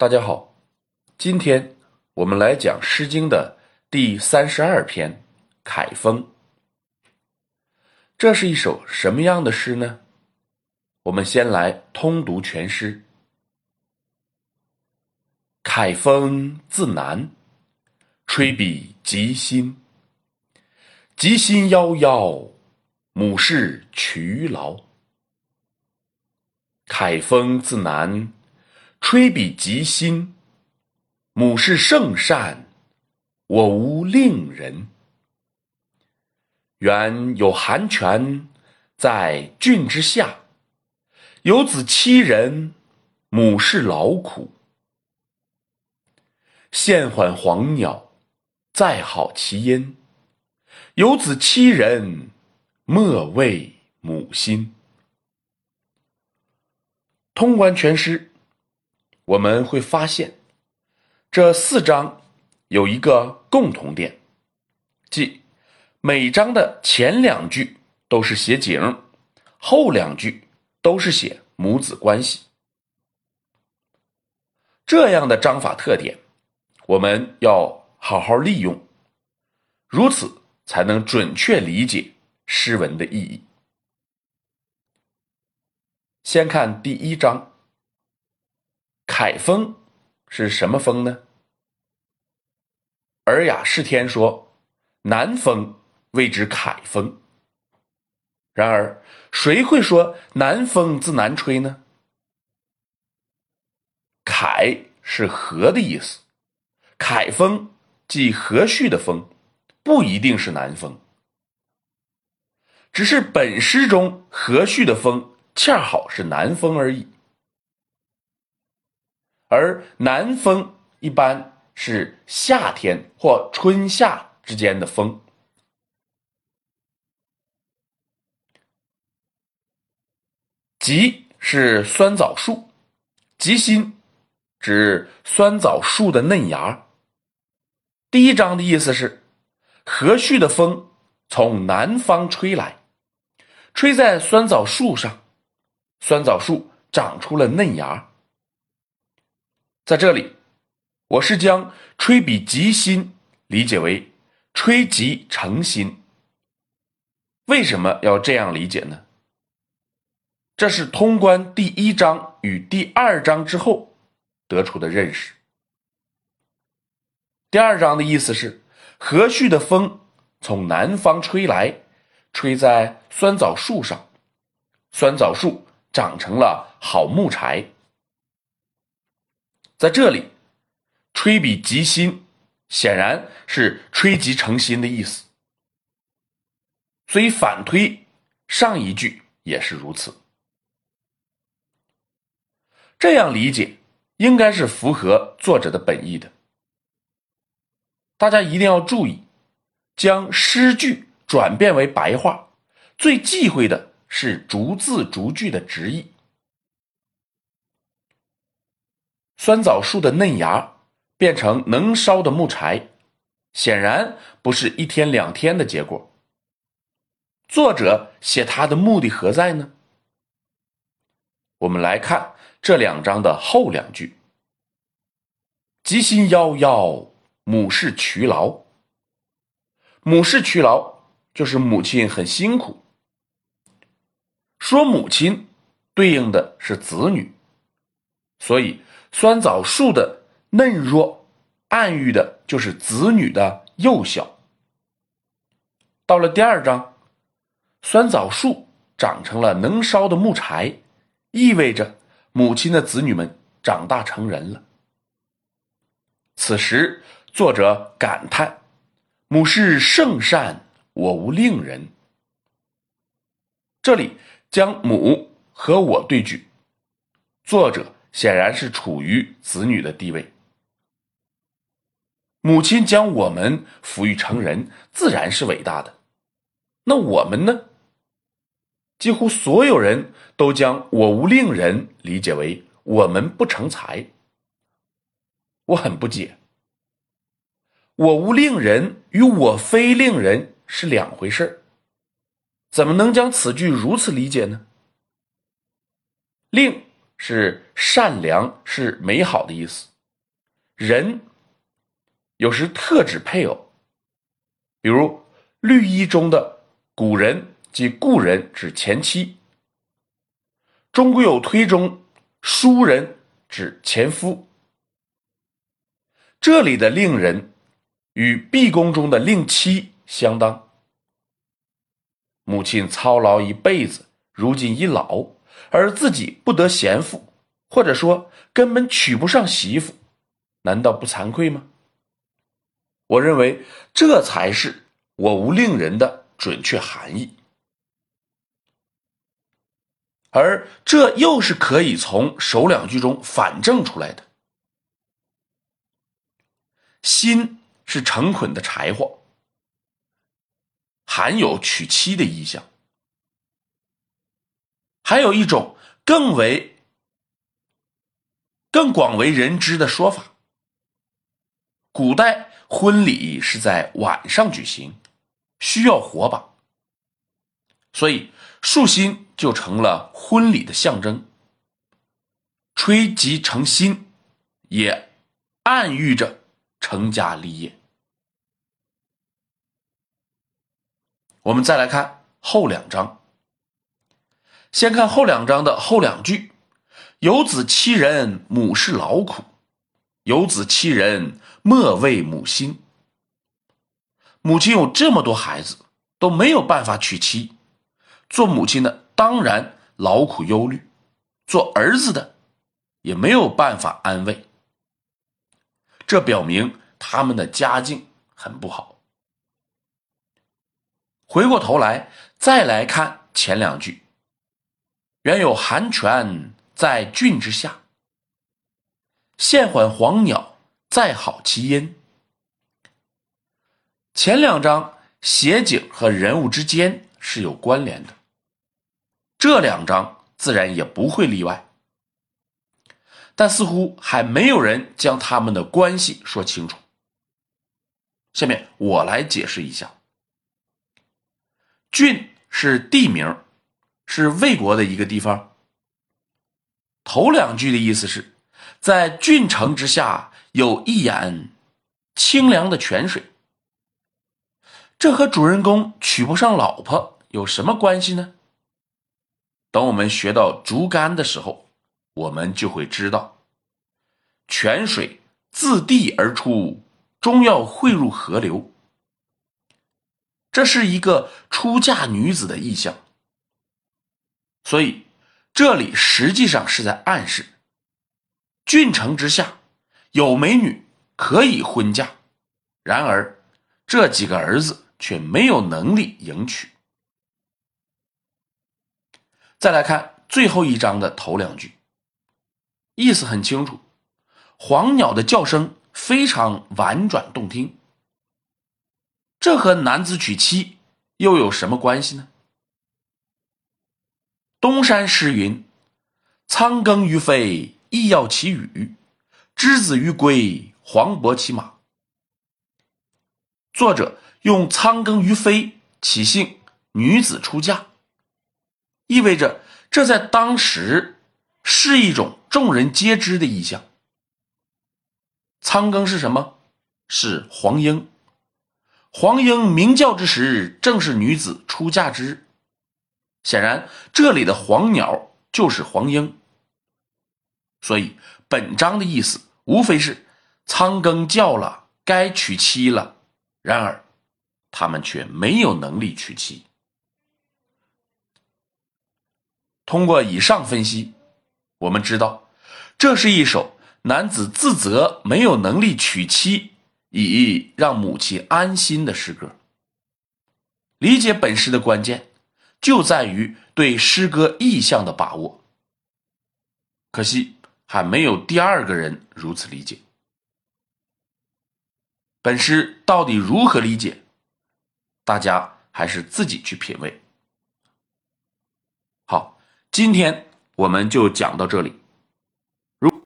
大家好，今天我们来讲《诗经》的第三十二篇《凯风》。这是一首什么样的诗呢？我们先来通读全诗。凯风自南，吹彼极心。极心夭夭，母氏劬劳。凯风自南。吹彼极心，母是圣善，我无令人。原有寒泉在郡之下，有子七人，母是劳苦。现还黄鸟，再好其音。有子七人，莫为母心。通关全诗。我们会发现，这四章有一个共同点，即每章的前两句都是写景，后两句都是写母子关系。这样的章法特点，我们要好好利用，如此才能准确理解诗文的意义。先看第一章。凯风是什么风呢？《尔雅释天》说，南风谓之凯风。然而，谁会说南风自南吹呢？凯是和的意思，凯风即和煦的风，不一定是南风，只是本诗中和煦的风恰好是南风而已。而南风一般是夏天或春夏之间的风。极是酸枣树，极心指酸枣树的嫩芽。第一章的意思是，和煦的风从南方吹来，吹在酸枣树上，酸枣树长出了嫩芽。在这里，我是将“吹笔极心”理解为“吹即成心”。为什么要这样理解呢？这是通关第一章与第二章之后得出的认识。第二章的意思是，和煦的风从南方吹来，吹在酸枣树上，酸枣树长成了好木柴。在这里，“吹笔即心”显然是“吹即成心”的意思，所以反推上一句也是如此。这样理解应该是符合作者的本意的。大家一定要注意，将诗句转变为白话，最忌讳的是逐字逐句的直译。酸枣树的嫩芽变成能烧的木柴，显然不是一天两天的结果。作者写他的目的何在呢？我们来看这两章的后两句：“吉心夭夭，母氏劬劳。”母氏劬劳就是母亲很辛苦。说母亲对应的是子女，所以。酸枣树的嫩弱，暗喻的就是子女的幼小。到了第二章，酸枣树长成了能烧的木柴，意味着母亲的子女们长大成人了。此时，作者感叹：“母是圣善，我无令人。”这里将母和我对举，作者。显然是处于子女的地位，母亲将我们抚育成人，自然是伟大的。那我们呢？几乎所有人都将“我无令人”理解为我们不成才。我很不解，“我无令人”与“我非令人”是两回事怎么能将此句如此理解呢？令。是善良，是美好的意思。人有时特指配偶，比如绿衣中的古人及故人指前妻，中国有推中书人指前夫。这里的令人与毕公中的令妻相当。母亲操劳一辈子，如今已老，而自己不得贤妇，或者说根本娶不上媳妇。难道不惭愧吗？我认为这才是“我无令人”的准确含义，而这又是可以从首两句中反证出来的。心是成捆的柴火，含有娶妻的意象。还有一种更为、更广为人知的说法。古代婚礼是在晚上举行，需要火把，所以树心就成了婚礼的象征。吹吉成心，也暗喻着成家立业。我们再来看后两章，先看后两章的后两句：“有子欺人，母是劳苦；有子欺人。”莫为母心。母亲有这么多孩子，都没有办法娶妻，做母亲的当然劳苦忧虑，做儿子的也没有办法安慰。这表明他们的家境很不好。回过头来再来看前两句，原有寒泉在郡之下，现缓黄鸟。再好其音。前两章写景和人物之间是有关联的，这两章自然也不会例外。但似乎还没有人将他们的关系说清楚。下面我来解释一下。郡是地名，是魏国的一个地方。头两句的意思是，在郡城之下。有一眼清凉的泉水，这和主人公娶不上老婆有什么关系呢？等我们学到竹竿的时候，我们就会知道，泉水自地而出，终要汇入河流。这是一个出嫁女子的意象，所以这里实际上是在暗示，郡城之下。有美女可以婚嫁，然而这几个儿子却没有能力迎娶。再来看最后一章的头两句，意思很清楚，黄鸟的叫声非常婉转动听。这和男子娶妻又有什么关系呢？东山诗云：“仓庚于飞，亦要其羽。”之子于归，黄渤骑马。作者用仓庚于飞起兴女子出嫁，意味着这在当时是一种众人皆知的意象。仓庚是什么？是黄莺。黄莺鸣叫之时，正是女子出嫁之日。显然，这里的黄鸟就是黄莺。所以，本章的意思。无非是仓庚叫了，该娶妻了，然而他们却没有能力娶妻。通过以上分析，我们知道这是一首男子自责没有能力娶妻，以让母亲安心的诗歌。理解本诗的关键就在于对诗歌意象的把握。可惜。还没有第二个人如此理解。本诗到底如何理解？大家还是自己去品味。好，今天我们就讲到这里。